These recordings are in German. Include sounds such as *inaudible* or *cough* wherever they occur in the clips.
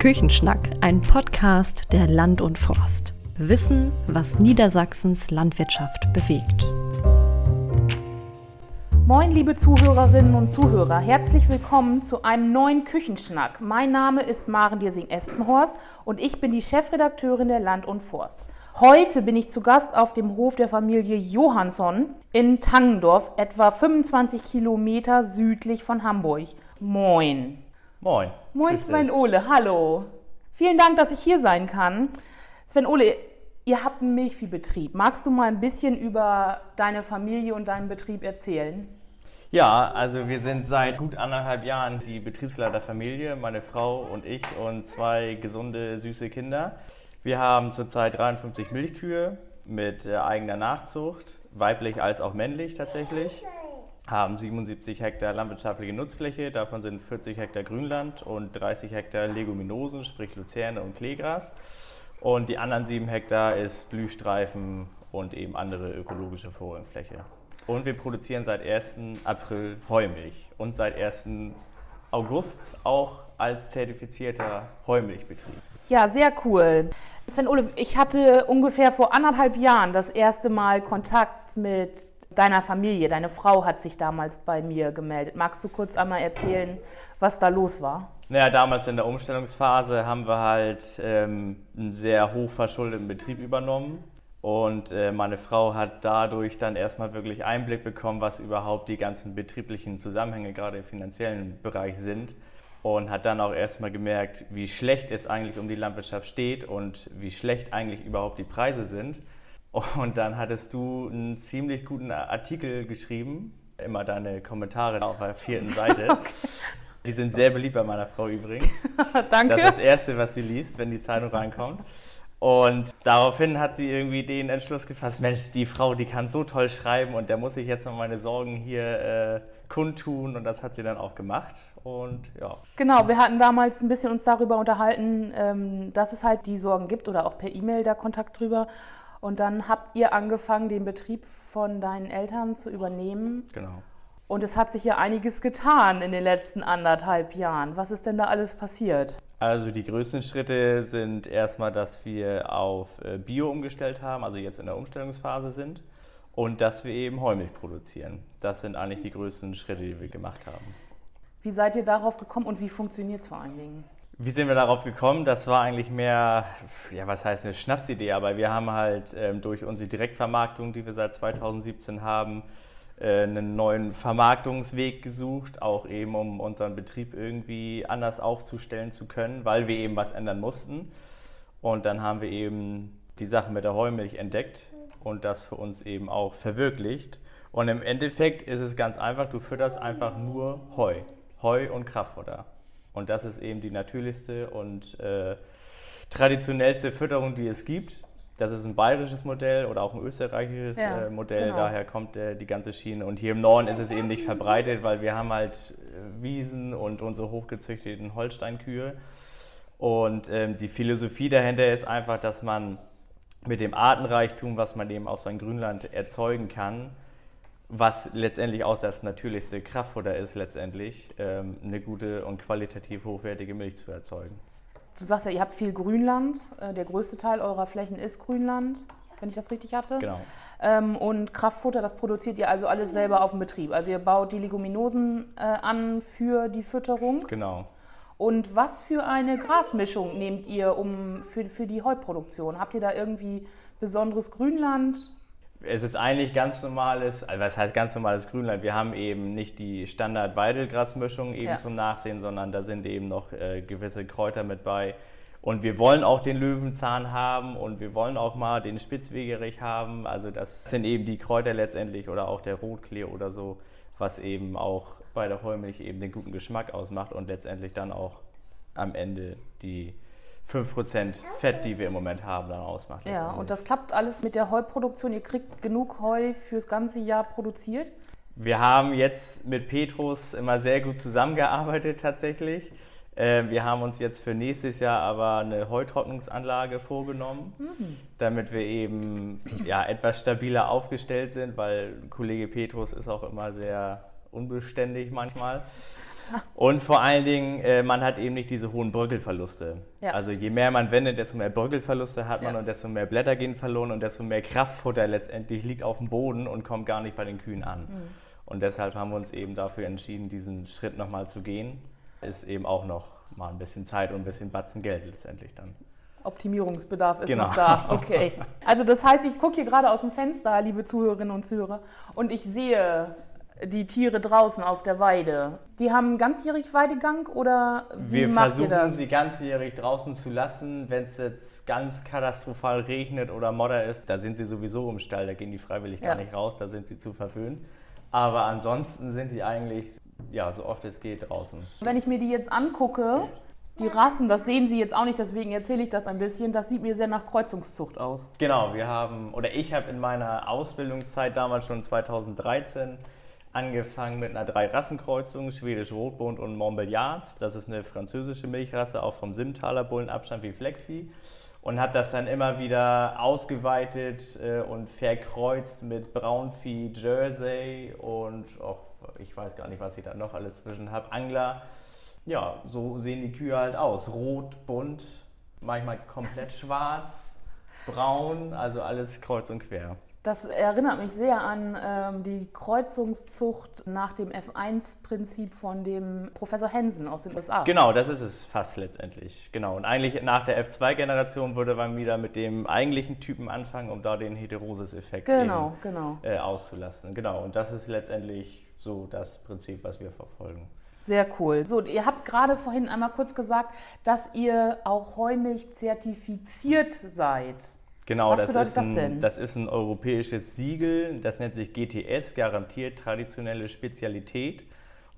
Küchenschnack, ein Podcast der Land und Forst. Wissen, was Niedersachsens Landwirtschaft bewegt. Moin, liebe Zuhörerinnen und Zuhörer, herzlich willkommen zu einem neuen Küchenschnack. Mein Name ist Maren Diersing-Espenhorst und ich bin die Chefredakteurin der Land und Forst. Heute bin ich zu Gast auf dem Hof der Familie Johansson in Tangendorf, etwa 25 Kilometer südlich von Hamburg. Moin. Moin. Moin Sven Ole, hallo. Vielen Dank, dass ich hier sein kann. Sven Ole, ihr habt einen Milchviehbetrieb. Magst du mal ein bisschen über deine Familie und deinen Betrieb erzählen? Ja, also wir sind seit gut anderthalb Jahren die Betriebsleiterfamilie, meine Frau und ich und zwei gesunde, süße Kinder. Wir haben zurzeit 53 Milchkühe mit äh, eigener Nachzucht, weiblich als auch männlich tatsächlich haben 77 Hektar landwirtschaftliche Nutzfläche, davon sind 40 Hektar Grünland und 30 Hektar Leguminosen, sprich Luzerne und Kleegras. Und die anderen 7 Hektar ist Blühstreifen und eben andere ökologische Folienfläche. Und wir produzieren seit 1. April Heumilch und seit 1. August auch als zertifizierter Heumilchbetrieb. Ja, sehr cool. Sven Ole, ich hatte ungefähr vor anderthalb Jahren das erste Mal Kontakt mit deiner Familie. Deine Frau hat sich damals bei mir gemeldet. Magst du kurz einmal erzählen, was da los war? Naja, damals in der Umstellungsphase haben wir halt ähm, einen sehr hoch verschuldeten Betrieb übernommen. Und äh, meine Frau hat dadurch dann erstmal wirklich Einblick bekommen, was überhaupt die ganzen betrieblichen Zusammenhänge gerade im finanziellen Bereich sind. Und hat dann auch erstmal gemerkt, wie schlecht es eigentlich um die Landwirtschaft steht und wie schlecht eigentlich überhaupt die Preise sind. Und dann hattest du einen ziemlich guten Artikel geschrieben, immer deine Kommentare auf der vierten *laughs* Seite. okay. Die sind sehr beliebt bei meiner Frau übrigens. *laughs* Danke. Das ist das Erste, was sie liest, wenn die Zeitung reinkommt. Und daraufhin hat sie irgendwie den Entschluss gefasst, Mensch, die Frau, die kann so toll schreiben und der muss ich jetzt noch meine Sorgen hier äh, kundtun und das hat sie dann auch gemacht und ja. Genau, wir hatten damals ein bisschen uns darüber unterhalten, ähm, dass es halt die Sorgen gibt oder auch per E-Mail da Kontakt drüber und dann habt ihr angefangen, den Betrieb von deinen Eltern zu übernehmen. Genau. Und es hat sich ja einiges getan in den letzten anderthalb Jahren. Was ist denn da alles passiert? Also die größten Schritte sind erstmal, dass wir auf äh, Bio umgestellt haben, also jetzt in der Umstellungsphase sind. Und dass wir eben Heumilch produzieren. Das sind eigentlich die größten Schritte, die wir gemacht haben. Wie seid ihr darauf gekommen und wie funktioniert es vor allen Dingen? Wie sind wir darauf gekommen? Das war eigentlich mehr, ja, was heißt eine Schnapsidee, aber wir haben halt ähm, durch unsere Direktvermarktung, die wir seit 2017 haben, äh, einen neuen Vermarktungsweg gesucht, auch eben um unseren Betrieb irgendwie anders aufzustellen zu können, weil wir eben was ändern mussten. Und dann haben wir eben die Sache mit der Heumilch entdeckt und das für uns eben auch verwirklicht. Und im Endeffekt ist es ganz einfach, du fütterst einfach nur Heu, Heu und Kraftfutter. Und das ist eben die natürlichste und äh, traditionellste Fütterung, die es gibt. Das ist ein bayerisches Modell oder auch ein österreichisches ja, äh, Modell, genau. daher kommt äh, die ganze Schiene. Und hier im Norden ist es eben nicht verbreitet, weil wir haben halt äh, Wiesen und unsere hochgezüchteten Holsteinkühe. Und ähm, die Philosophie dahinter ist einfach, dass man mit dem Artenreichtum, was man eben aus seinem Grünland erzeugen kann, was letztendlich auch das natürlichste Kraftfutter ist, letztendlich ähm, eine gute und qualitativ hochwertige Milch zu erzeugen. Du sagst ja, ihr habt viel Grünland. Äh, der größte Teil eurer Flächen ist Grünland, wenn ich das richtig hatte. Genau. Ähm, und Kraftfutter, das produziert ihr also alles selber auf dem Betrieb. Also ihr baut die Leguminosen äh, an für die Fütterung. Genau. Und was für eine Grasmischung nehmt ihr um für, für die Heuproduktion? Habt ihr da irgendwie besonderes Grünland? Es ist eigentlich ganz normales, also was heißt ganz normales Grünland? Wir haben eben nicht die Standard-Weidelgrasmischung eben ja. zum Nachsehen, sondern da sind eben noch äh, gewisse Kräuter mit bei. Und wir wollen auch den Löwenzahn haben und wir wollen auch mal den Spitzwegerich haben. Also das sind eben die Kräuter letztendlich oder auch der Rotklee oder so, was eben auch bei der Heumilch eben den guten Geschmack ausmacht und letztendlich dann auch am Ende die 5% Fett, die wir im Moment haben, dann ausmacht. Ja, und das klappt alles mit der Heuproduktion. Ihr kriegt genug Heu fürs ganze Jahr produziert? Wir haben jetzt mit Petrus immer sehr gut zusammengearbeitet tatsächlich. Ähm, wir haben uns jetzt für nächstes Jahr aber eine Heutrocknungsanlage vorgenommen, mhm. damit wir eben ja, etwas stabiler aufgestellt sind, weil Kollege Petrus ist auch immer sehr unbeständig manchmal. Und vor allen Dingen, äh, man hat eben nicht diese hohen Bröckelverluste. Ja. Also je mehr man wendet, desto mehr Bröckelverluste hat man Ja. und desto mehr Blätter gehen verloren und desto mehr Kraftfutter letztendlich liegt auf dem Boden und kommt gar nicht bei den Kühen an. Mhm. Und deshalb haben wir uns eben dafür entschieden, diesen Schritt nochmal zu gehen. Ist eben auch noch mal ein bisschen Zeit und ein bisschen Batzen Geld letztendlich dann. Optimierungsbedarf ist Genau. noch da. Okay. *laughs* Also das heißt, ich gucke hier gerade aus dem Fenster, liebe Zuhörerinnen und Zuhörer, und ich sehe die Tiere draußen auf der Weide. Die haben ganzjährig Weidegang oder wie Wir macht ihr versuchen das? sie ganzjährig draußen zu lassen. Wenn es jetzt ganz katastrophal regnet oder Modder ist, da sind sie sowieso im Stall, da gehen die freiwillig Ja. gar nicht raus, da sind sie zu verwöhnt. Aber ansonsten sind die eigentlich, ja, so oft es geht draußen. Wenn ich mir die jetzt angucke, die Rassen, das sehen Sie jetzt auch nicht, deswegen erzähle ich das ein bisschen, das sieht mir sehr nach Kreuzungszucht aus. Genau, wir haben, oder ich habe in meiner Ausbildungszeit damals schon 2013 angefangen mit einer Drei-Rassen-Kreuzung, Schwedisch Rotbund und Montbéliards. Das ist eine französische Milchrasse, auch vom Simmentaler Bullenabstand wie Fleckvieh. Und habe das dann immer wieder ausgeweitet äh, und verkreuzt mit Braunvieh, Jersey und auch, ich weiß gar nicht, was ich da noch alles zwischen habe, Angler. Ja, so sehen die Kühe halt aus. Rot, bunt, manchmal komplett schwarz, braun, also alles kreuz und quer. Das erinnert mich sehr an ähm, die Kreuzungszucht nach dem F1-Prinzip von dem Professor Hensen aus den USA. Genau, das ist es fast letztendlich. Genau. Und eigentlich nach der F2-Generation würde man wieder mit dem eigentlichen Typen anfangen, um da den Heterosis-Effekt Genau, genau. eben, äh, auszulassen. Genau. Und das ist letztendlich so das Prinzip, was wir verfolgen. Sehr cool. So, ihr habt gerade vorhin einmal kurz gesagt, dass ihr auch Heumilch zertifiziert seid. Genau, Was das bedeutet ist, das ein, denn? das ist ein europäisches Siegel, das nennt sich GTS, garantiert traditionelle Spezialität.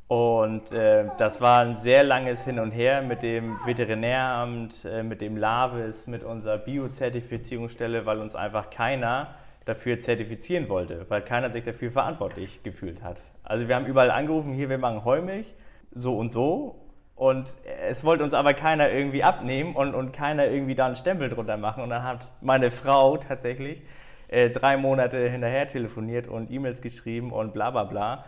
Und äh, das war ein sehr langes Hin und Her mit dem Veterinäramt, äh, mit dem LAVIS, mit unserer Biozertifizierungsstelle, weil uns einfach keiner dafür zertifizieren wollte, weil keiner sich dafür verantwortlich gefühlt hat. Also wir haben überall angerufen, hier, wir machen Heumilch, so und so. Und es wollte uns aber keiner irgendwie abnehmen und, und keiner irgendwie da einen Stempel drunter machen. Und dann hat meine Frau tatsächlich äh, drei Monate hinterher telefoniert und E-Mails geschrieben und bla bla bla.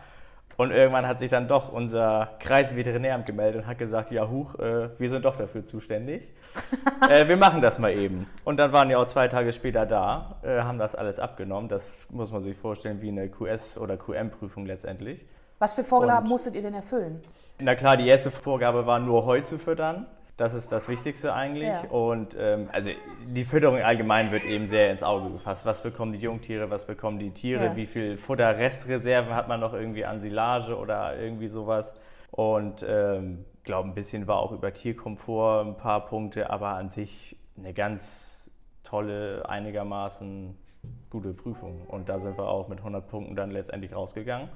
Und irgendwann hat sich dann doch unser Kreisveterinäramt gemeldet und hat gesagt, ja huch, äh, wir sind doch dafür zuständig. *laughs* äh, wir machen das mal eben. Und dann waren die auch zwei Tage später da, äh, haben das alles abgenommen. Das muss man sich vorstellen wie eine QS- oder QM-Prüfung letztendlich. Was für Vorgaben musstet ihr denn erfüllen? Na klar, die erste Vorgabe war nur Heu zu füttern. Das ist das Wichtigste eigentlich. Ja. Und ähm, also die Fütterung allgemein wird eben sehr ins Auge gefasst. Was bekommen die Jungtiere, was bekommen die Tiere, Ja. wie viel Futterrestreserven hat man noch irgendwie an Silage oder irgendwie sowas. Und ähm, glaube, ein bisschen war auch über Tierkomfort ein paar Punkte, aber an sich eine ganz tolle, einigermaßen gute Prüfung. Und da sind wir auch mit 100 Punkten dann letztendlich rausgegangen.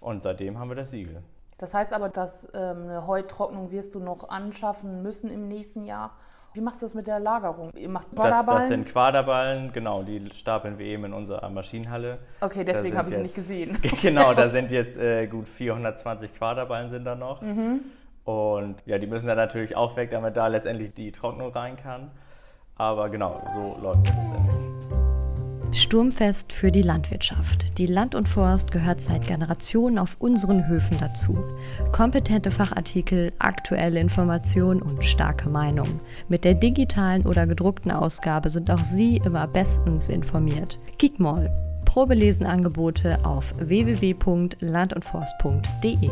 Und seitdem haben wir das Siegel. Das heißt aber, dass ähm, eine Heutrocknung wirst du noch anschaffen müssen im nächsten Jahr. Wie machst du das mit der Lagerung? Ihr macht Das, das Ballerballen? sind Quaderballen, genau, die stapeln wir eben in unserer Maschinenhalle. Okay, deswegen habe ich sie nicht gesehen. *laughs* genau, da sind jetzt äh, gut 420 Quaderballen sind da noch. Mhm. Und ja, die müssen dann natürlich auch weg, damit da letztendlich die Trocknung rein kann. Aber genau, so läuft es letztendlich. Sturmfest für die Landwirtschaft. Die Land und Forst gehört seit Generationen auf unseren Höfen dazu. Kompetente Fachartikel, aktuelle Informationen und starke Meinung. Mit der digitalen oder gedruckten Ausgabe sind auch Sie immer bestens informiert. Geekmall. Probelesenangebote auf www.landundforst.de.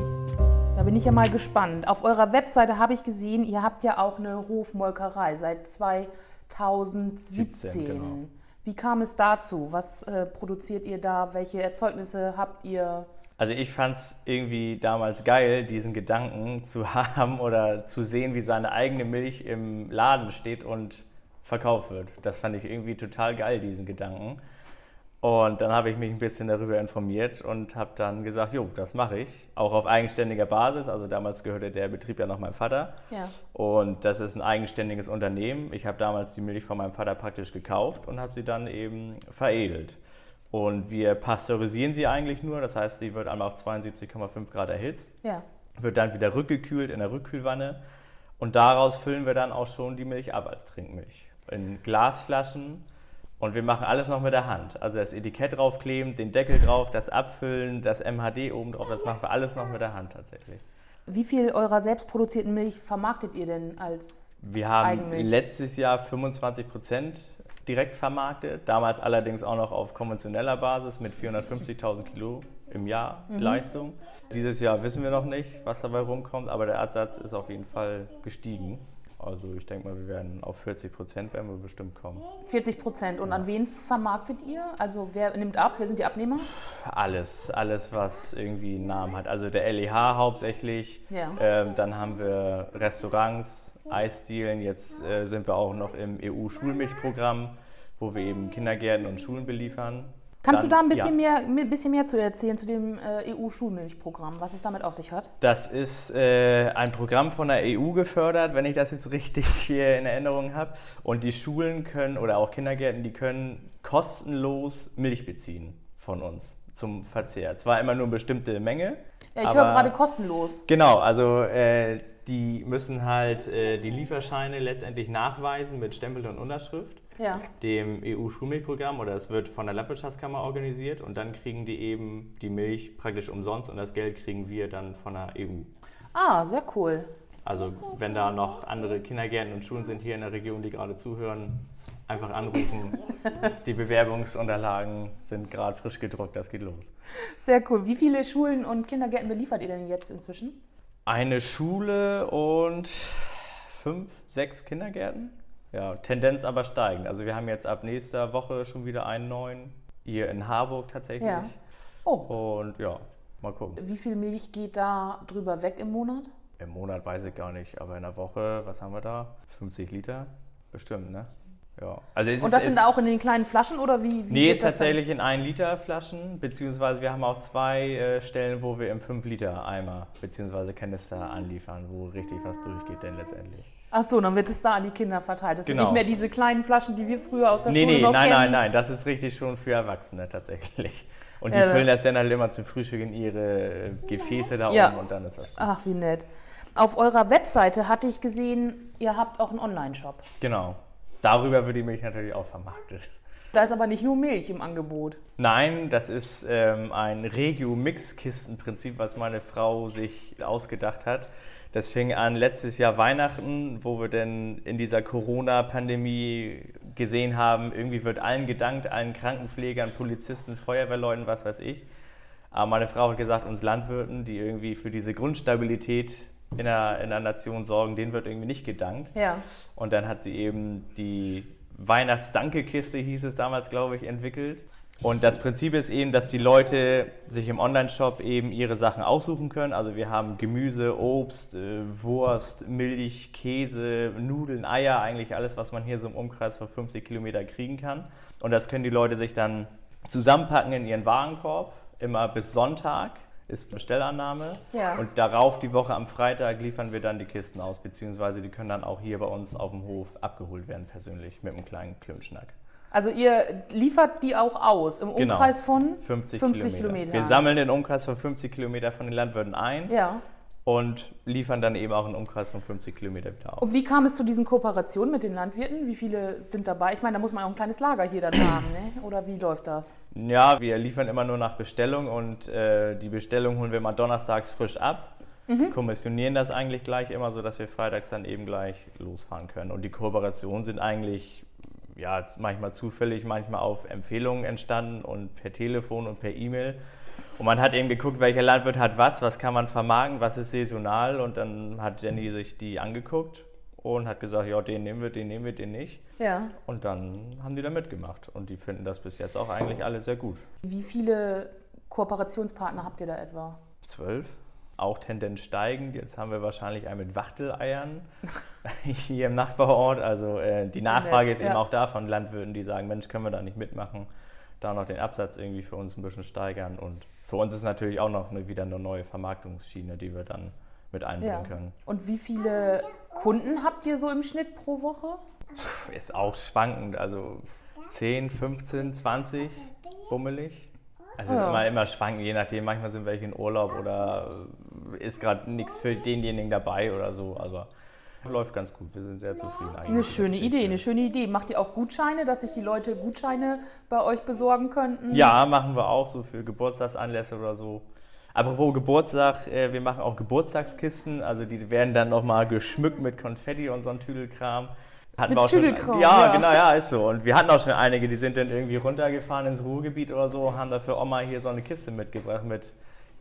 Da bin ich ja mal gespannt. Auf eurer Webseite habe ich gesehen, ihr habt ja auch eine Hofmolkerei seit 2017. 17, genau. Wie kam es dazu? Was äh, produziert ihr da? Welche Erzeugnisse habt ihr? Also ich fand es irgendwie damals geil, diesen Gedanken zu *laughs* haben oder zu sehen, wie seine eigene Milch im Laden steht und verkauft wird. Das fand ich irgendwie total geil, diesen Gedanken. Und dann habe ich mich ein bisschen darüber informiert und habe dann gesagt, jo, das mache ich. Auch auf eigenständiger Basis. Also damals gehörte der Betrieb ja noch meinem Vater. Ja. Und das ist ein eigenständiges Unternehmen. Ich habe damals die Milch von meinem Vater praktisch gekauft und habe sie dann eben veredelt. Und wir pasteurisieren sie eigentlich nur. Das heißt, sie wird einmal auf 72,5 Grad erhitzt, Ja. wird dann wieder rückgekühlt in der Rückkühlwanne. Und daraus füllen wir dann auch schon die Milch ab als Trinkmilch. In Glasflaschen. Und wir machen alles noch mit der Hand. Also das Etikett draufkleben, den Deckel drauf, das Abfüllen, das MHD oben drauf, das machen wir alles noch mit der Hand tatsächlich. Wie viel eurer selbstproduzierten Milch vermarktet ihr denn als Wir haben Eigenmilch? letztes Jahr 25 Prozent direkt vermarktet, damals allerdings auch noch auf konventioneller Basis mit 450.000 Kilo im Jahr Mhm. Leistung. Dieses Jahr wissen wir noch nicht, was dabei rumkommt, aber der Absatz ist auf jeden Fall gestiegen. Also ich denke mal, wir werden auf 40 Prozent werden wir bestimmt kommen. 40 Prozent? Und an wen vermarktet ihr? Also wer nimmt ab? Wer sind die Abnehmer? Alles, alles, was irgendwie einen Namen hat. Also der LEH hauptsächlich. Ja. Ähm, dann haben wir Restaurants, Eisdielen. Jetzt äh, sind wir auch noch im EU-Schulmilchprogramm, wo wir eben Kindergärten und Schulen beliefern. Kannst Dann- du da ein bisschen, ja. mehr, ein bisschen mehr zu erzählen zu dem äh, EU-Schulmilchprogramm, was es damit auf sich hat? Das ist äh, ein Programm von der EU gefördert, wenn ich das jetzt richtig *laughs* hier in Erinnerung habe. Und die Schulen können oder auch Kindergärten, die können kostenlos Milch beziehen von uns zum Verzehr. Zwar immer nur eine bestimmte Menge. Ja, ich höre gerade kostenlos. Genau, also äh, die müssen halt äh, die Lieferscheine letztendlich nachweisen mit Stempel und Unterschrift, Ja. dem EU-Schulmilchprogramm oder es wird von der Landwirtschaftskammer organisiert und dann kriegen die eben die Milch praktisch umsonst und das Geld kriegen wir dann von der EU. Ah, sehr cool. Also wenn da noch andere Kindergärten und Schulen sind hier in der Region, die gerade zuhören, einfach anrufen. *laughs* die Bewerbungsunterlagen sind gerade frisch gedruckt, das geht los. Sehr cool. Wie viele Schulen und Kindergärten beliefert ihr denn jetzt inzwischen? Eine Schule und fünf, sechs Kindergärten. Ja, Tendenz aber steigend. Also wir haben jetzt ab nächster Woche schon wieder einen neuen. Hier in Harburg tatsächlich. Ja. Oh, Und ja, mal gucken. wie viel Milch geht da drüber weg im Monat? Im Monat weiß ich gar nicht, aber in der Woche, was haben wir da? 50 Liter? Bestimmt, ne? Ja. Also es Und ist, das es, sind auch in den kleinen Flaschen oder wie? wie Nee, geht ist das dann? tatsächlich in 1 Liter Flaschen, beziehungsweise wir haben auch zwei äh, Stellen, wo wir im 5 Liter Eimer beziehungsweise Kanister anliefern, wo richtig was durchgeht denn letztendlich. Ach so, dann wird es da an die Kinder verteilt. Das Genau. sind nicht mehr diese kleinen Flaschen, die wir früher aus der Nee, Schule nee, noch nein, kennen. nein, nein, das ist richtig schon für Erwachsene tatsächlich. Und die Ja, füllen da- das dann halt immer zum Frühstück in ihre Gefäße da Ja. oben und dann ist das. Ach, wie nett. Auf eurer Webseite hatte ich gesehen, ihr habt auch einen Online-Shop. Genau. Darüber wird die Milch natürlich auch vermarktet. Da ist aber nicht nur Milch im Angebot. Nein, das ist ähm, ein Regio-Mix-Kistenprinzip, was meine Frau sich ausgedacht hat. Das fing an letztes Jahr Weihnachten, wo wir denn in dieser Corona-Pandemie gesehen haben, irgendwie wird allen gedankt, allen Krankenpflegern, Polizisten, Feuerwehrleuten, was weiß ich. Aber meine Frau hat gesagt, uns Landwirten, die irgendwie für diese Grundstabilität in der, in der Nation sorgen, denen wird irgendwie nicht gedankt. Ja. Und dann hat sie eben die Weihnachtsdankekiste, hieß es damals, glaube ich, entwickelt. Und das Prinzip ist eben, dass die Leute sich im Online-Shop eben ihre Sachen aussuchen können. Also wir haben Gemüse, Obst, äh, Wurst, Milch, Käse, Nudeln, Eier, eigentlich alles, was man hier so im Umkreis von 50 Kilometer kriegen kann. Und das können die Leute sich dann zusammenpacken in ihren Warenkorb, immer bis Sonntag ist Bestellannahme. Ja. Und darauf die Woche am Freitag liefern wir dann die Kisten aus, beziehungsweise die können dann auch hier bei uns auf dem Hof abgeholt werden persönlich mit einem kleinen Klönschnack. Also ihr liefert die auch aus im Genau. Umkreis von 50, 50 Kilometer. Kilometer. Wir sammeln den Umkreis von 50 Kilometer von den Landwirten ein Ja. und liefern dann eben auch einen Umkreis von 50 Kilometer wieder auf. Und wie kam es zu diesen Kooperationen mit den Landwirten? Wie viele sind dabei? Ich meine, da muss man auch ein kleines Lager hier dann haben, ne? Oder wie läuft das? Ja, wir liefern immer nur nach Bestellung und äh, die Bestellung holen wir mal donnerstags frisch ab. Kommissionieren das eigentlich gleich immer, sodass wir freitags dann eben gleich losfahren können. Und die Kooperationen sind eigentlich ja, manchmal zufällig, manchmal auf Empfehlungen entstanden und per Telefon und per E-Mail. Und man hat eben geguckt, welcher Landwirt hat was, was kann man vermarkten, was ist saisonal. Und dann hat Jenny sich die angeguckt und hat gesagt, ja, den nehmen wir, den nehmen wir, den nicht. Ja. Und dann haben die da mitgemacht. Und die finden das bis jetzt auch eigentlich alle sehr gut. Wie viele Kooperationspartner habt ihr da etwa? Zwölf. Auch Tendenz steigend. Jetzt haben wir wahrscheinlich einen mit Wachteleiern *laughs* hier im Nachbarort. Also äh, die Nachfrage ist eben ja. auch da von Landwirten, die sagen, Mensch, können wir da nicht mitmachen, da noch den Absatz irgendwie für uns ein bisschen steigern. Und für uns ist natürlich auch noch eine, wieder eine neue Vermarktungsschiene, die wir dann mit einbringen können. Und wie viele Kunden habt ihr so im Schnitt pro Woche? Ist auch schwankend, also 10, 15, 20 bummelig. Also Ja. ist immer, immer schwankend, je nachdem. Manchmal sind welche in Urlaub oder ist gerade nichts für denjenigen dabei oder so. Aber läuft ganz gut. Wir sind sehr zufrieden eigentlich. Eine schöne. Idee, eine schöne Idee. Macht ihr auch Gutscheine, dass sich die Leute Gutscheine bei euch besorgen könnten? Ja, machen wir auch so für Geburtstagsanlässe oder so. Apropos Geburtstag, äh, wir machen auch Geburtstagskisten, also die werden dann nochmal geschmückt mit Konfetti und so ein Tüdelkram. Hatten mit Tüdelkram, ja, ja, genau, ja, ist so. Und wir hatten auch schon einige, die sind dann irgendwie runtergefahren ins Ruhrgebiet oder so, haben dafür Oma hier so eine Kiste mitgebracht mit,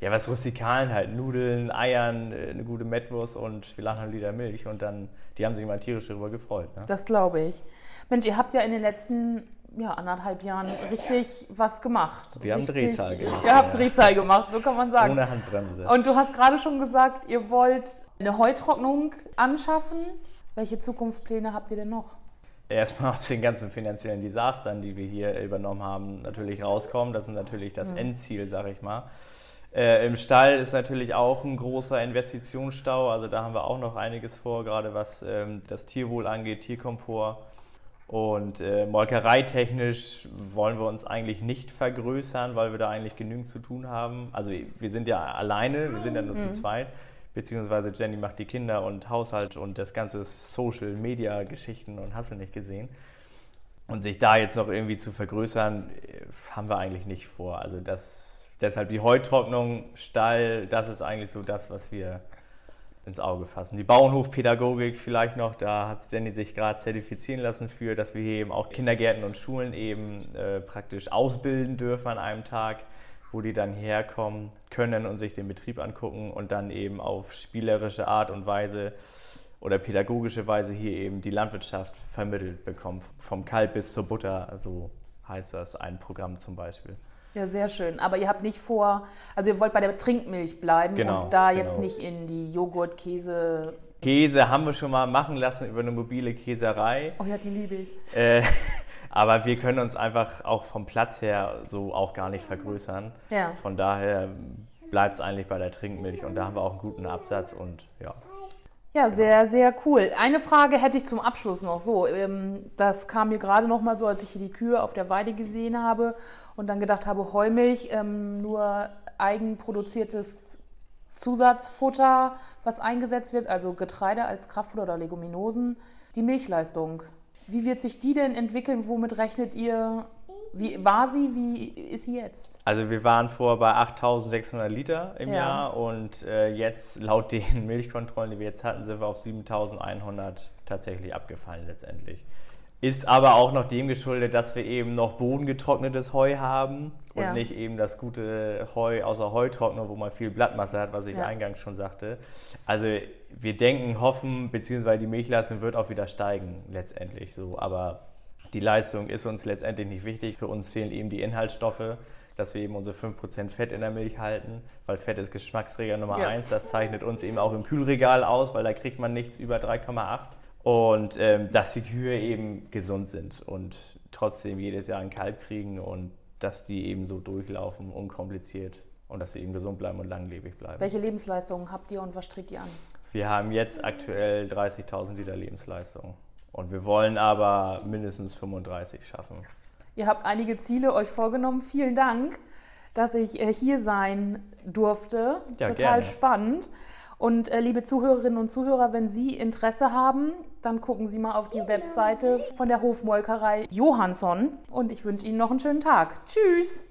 ja, was Rustikalen halt, Nudeln, Eiern, äh, eine gute Mettwurst und wir lachen Liter Milch und dann, die haben sich mal tierisch darüber gefreut. Ne? Das glaube ich. Mensch, ihr habt ja in den letzten ja, anderthalb Jahren richtig was gemacht. Wir haben Drehzahl gemacht. Ihr habt Drehzahl gemacht, so kann man sagen. Ohne Handbremse. Und du hast gerade schon gesagt, ihr wollt eine Heutrocknung anschaffen. Welche Zukunftspläne habt ihr denn noch? Erstmal *laughs* aus den ganzen finanziellen Desastern, die wir hier übernommen haben, natürlich rauskommen. Das ist natürlich das mhm. Endziel, sag ich mal. Äh, Im Stall ist natürlich auch ein großer Investitionsstau. Also da haben wir auch noch einiges vor, gerade was ähm, das Tierwohl angeht, Tierkomfort. Und äh, molkereitechnisch wollen wir uns eigentlich nicht vergrößern, weil wir da eigentlich genügend zu tun haben. Also wir sind ja alleine, wir sind ja nur mhm. zu zweit, beziehungsweise Jenny macht die Kinder und Haushalt und das ganze Social-Media-Geschichten und hast du nicht gesehen. Und sich da jetzt noch irgendwie zu vergrößern, äh, haben wir eigentlich nicht vor. Also das, deshalb die Heutrocknung, Stall, das ist eigentlich so das, was wir ins Auge fassen. Die Bauernhofpädagogik vielleicht noch, da hat Jenny sich gerade zertifizieren lassen für, dass wir hier eben auch Kindergärten und Schulen eben äh, praktisch ausbilden dürfen an einem Tag, wo die dann herkommen können und sich den Betrieb angucken und dann eben auf spielerische Art und Weise oder pädagogische Weise hier eben die Landwirtschaft vermittelt bekommen. Vom Kalb bis zur Butter, so heißt das ein Programm zum Beispiel. Ja, sehr schön. Aber ihr habt nicht vor, also ihr wollt bei der Trinkmilch bleiben genau, und da genau. jetzt nicht in die Joghurt, Käse. Käse haben wir schon mal machen lassen über eine mobile Käserei. Oh ja, die liebe ich. Äh, *laughs* aber wir können uns einfach auch vom Platz her so auch gar nicht vergrößern. Ja. Von daher bleibt es eigentlich bei der Trinkmilch und da haben wir auch einen guten Absatz und ja. Ja, sehr, sehr cool. Eine Frage hätte ich zum Abschluss noch. So, ähm, das kam mir gerade noch mal so, als ich hier die Kühe auf der Weide gesehen habe und dann gedacht habe, Heumilch, ähm, nur eigenproduziertes Zusatzfutter, was eingesetzt wird, also Getreide als Kraftfutter oder Leguminosen. Die Milchleistung, wie wird sich die denn entwickeln? Womit rechnet ihr wie war sie? Wie ist sie jetzt? Also wir waren vor bei 8.600 Liter im ja. Jahr und äh, jetzt laut den *laughs* Milchkontrollen, die wir jetzt hatten, sind wir auf 7.100 tatsächlich abgefallen letztendlich. Ist aber auch noch dem geschuldet, dass wir eben noch bodengetrocknetes Heu haben und ja. nicht eben das gute Heu außer Heutrockner, wo man viel Blattmasse hat, was ich ja. eingangs schon sagte. Also wir denken, hoffen, beziehungsweise die Milchleistung wird auch wieder steigen letztendlich so, aber die Leistung ist uns letztendlich nicht wichtig. Für uns zählen eben die Inhaltsstoffe, dass wir eben unsere 5% Fett in der Milch halten, weil Fett ist Geschmacksträger Nummer ja. 1. Das zeichnet uns eben auch im Kühlregal aus, weil da kriegt man nichts über 3,8. Und ähm, dass die Kühe eben gesund sind und trotzdem jedes Jahr ein Kalb kriegen und dass die eben so durchlaufen, unkompliziert und dass sie eben gesund bleiben und langlebig bleiben. Welche Lebensleistungen habt ihr und was strebt ihr an? Wir haben jetzt aktuell 30.000 Liter Lebensleistung. Und wir wollen aber mindestens 35 schaffen. Ihr habt einige Ziele euch vorgenommen. Vielen Dank, dass ich äh, hier sein durfte. Ja, Total gerne. spannend. Und äh, liebe Zuhörerinnen und Zuhörer, wenn Sie Interesse haben, dann gucken Sie mal auf die Webseite von der Hofmolkerei Johansson. Und ich wünsche Ihnen noch einen schönen Tag. Tschüss!